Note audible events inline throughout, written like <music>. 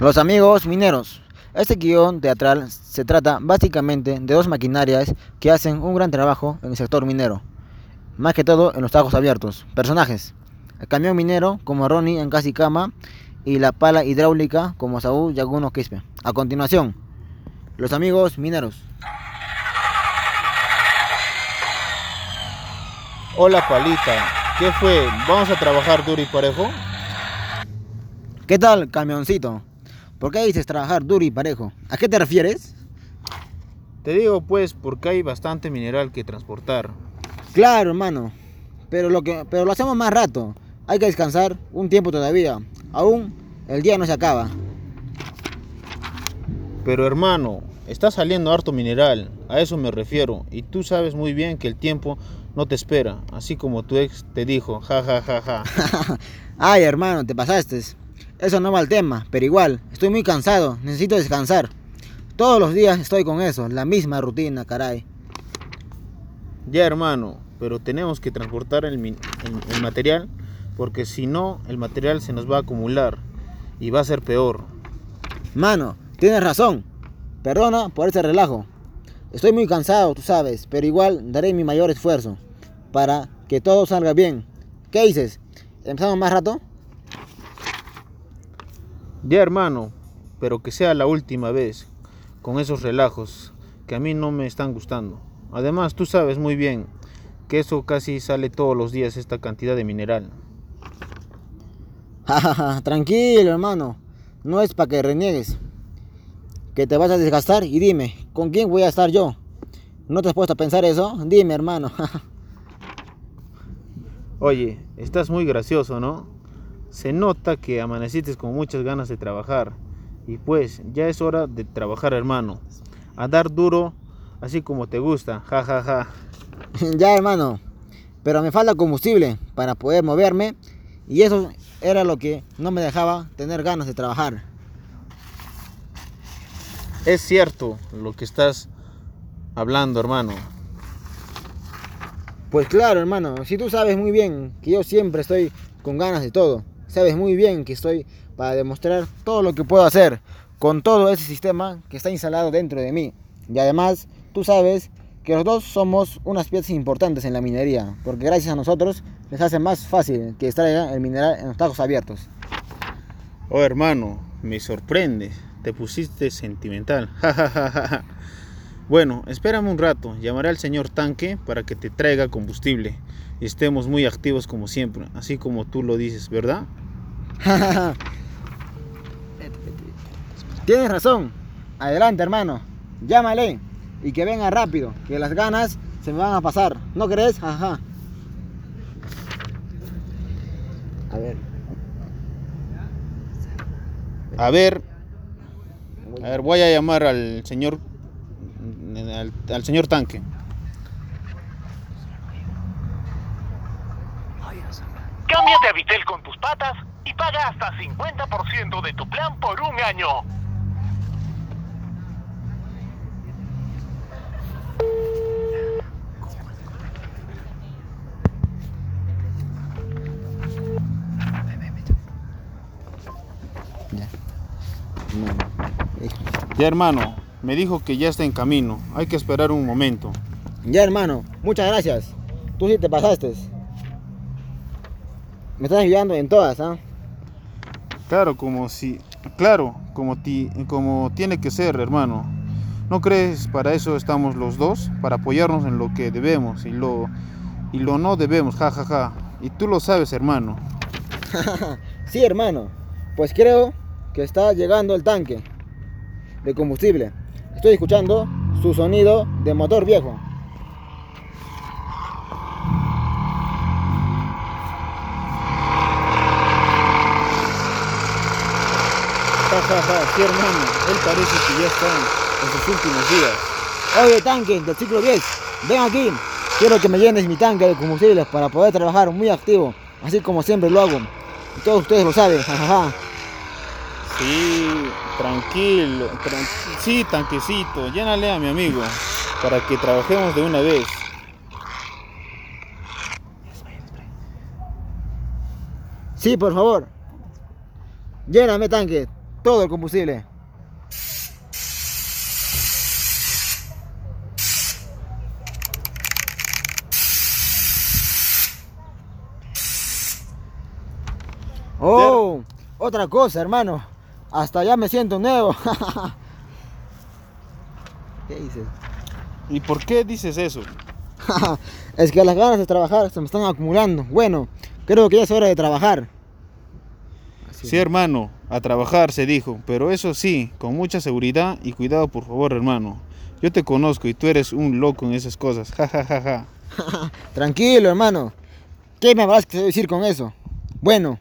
Los amigos mineros. Este guion teatral se trata básicamente de dos maquinarias que hacen un gran trabajo en el sector minero, más que todo en los tajos abiertos. Personajes: el camión minero como Ronnie en Casi Cama y la pala hidráulica como Saúl Yaguno Quispe. A continuación, los amigos mineros. Hola Palita, ¿qué fue? ¿Vamos a trabajar duro y parejo? ¿Qué tal, camioncito? ¿Por qué dices trabajar duro y parejo? ¿A qué te refieres? Te digo pues porque hay bastante mineral que transportar. Claro, hermano. Pero lo que pero lo hacemos más rato. Hay que descansar un tiempo todavía. Aún el día no se acaba. Pero hermano, está saliendo harto mineral, a eso me refiero, y tú sabes muy bien que el tiempo no te espera, así como tu ex te dijo, ja ja ja ja. <laughs> Ay, hermano, te pasaste. Eso no va al tema, pero igual, estoy muy cansado, necesito descansar. Todos los días estoy con eso, la misma rutina, caray. Ya hermano, pero tenemos que transportar el, el, el material, porque si no, el material se nos va a acumular y va a ser peor. Mano, tienes razón. Perdona por ese relajo. Estoy muy cansado, tú sabes, pero igual daré mi mayor esfuerzo para que todo salga bien. ¿Qué dices? ¿Empezamos más rato? Ya hermano, pero que sea la última vez con esos relajos que a mí no me están gustando. Además, tú sabes muy bien que eso casi sale todos los días esta cantidad de mineral. <laughs> Tranquilo, hermano. No es para que reniegues. Que te vas a desgastar y dime, ¿con quién voy a estar yo? ¿No te has puesto a pensar eso? Dime, hermano. <laughs> Oye, estás muy gracioso, ¿no? Se nota que amaneciste con muchas ganas de trabajar. Y pues, ya es hora de trabajar, hermano. A dar duro, así como te gusta. Ja, ja, ja. <laughs> ya, hermano. Pero me falta combustible para poder moverme. Y eso era lo que no me dejaba tener ganas de trabajar. Es cierto lo que estás hablando, hermano. Pues claro, hermano, si tú sabes muy bien que yo siempre estoy con ganas de todo, sabes muy bien que estoy para demostrar todo lo que puedo hacer con todo ese sistema que está instalado dentro de mí. Y además, tú sabes que los dos somos unas piezas importantes en la minería, porque gracias a nosotros les hace más fácil que extraigan el mineral en los tajos abiertos. Oh, hermano, me sorprende. Te pusiste sentimental. <laughs> bueno, espérame un rato. Llamaré al señor tanque para que te traiga combustible. Y estemos muy activos como siempre, así como tú lo dices, ¿verdad? Tienes razón. Adelante, hermano. Llámale y que venga rápido, que las ganas se me van a pasar. ¿No crees? Ajá. A ver. A ver. A ver, voy a llamar al señor al, al señor tanque. Cámbiate a Vitel con tus patas y paga hasta 50% de tu plan por un año. Ya hermano, me dijo que ya está en camino. Hay que esperar un momento. Ya hermano, muchas gracias. Tú sí te pasaste. Me estás ayudando en todas, ¿ah? Claro, como si, claro, como ti, como tiene que ser, hermano. ¿No crees para eso estamos los dos? Para apoyarnos en lo que debemos y lo y lo no debemos, jajaja. Ja, ja. Y tú lo sabes, hermano. <laughs> sí, hermano. Pues creo que está llegando el tanque de combustible. Estoy escuchando su sonido de motor viejo. Sí, hermano. Él parece que ya está en sus últimos días. Oye, tanque del ciclo 10, ven aquí. Quiero que me llenes mi tanque de combustible para poder trabajar muy activo, así como siempre lo hago. Y todos ustedes lo saben, jajaja. Sí, tranquilo. Tran sí, tanquecito. Llénale a mi amigo para que trabajemos de una vez. Sí, por favor. Lléname, tanque. todo el combustible. Oh, otra cosa, hermano. Hasta ya me siento nuevo. <laughs> ¿Qué dices? ¿Y por qué dices eso? <laughs> es que las ganas de trabajar se me están acumulando. Bueno, creo que ya es hora de trabajar. Sí, hermano, a trabajar se dijo, pero eso sí, con mucha seguridad y cuidado, por favor, hermano. Yo te conozco y tú eres un loco en esas cosas. Ja, ja, ja, ja. <laughs> Tranquilo, hermano. ¿Qué me vas a decir con eso? Bueno,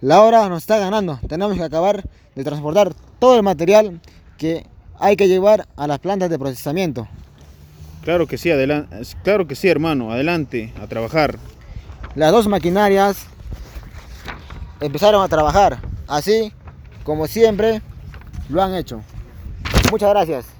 la hora nos está ganando. Tenemos que acabar de transportar todo el material que hay que llevar a las plantas de procesamiento. Claro que sí, adelante. Claro que sí, hermano. Adelante, a trabajar. Las dos maquinarias empezaron a trabajar, así como siempre lo han hecho. Muchas gracias.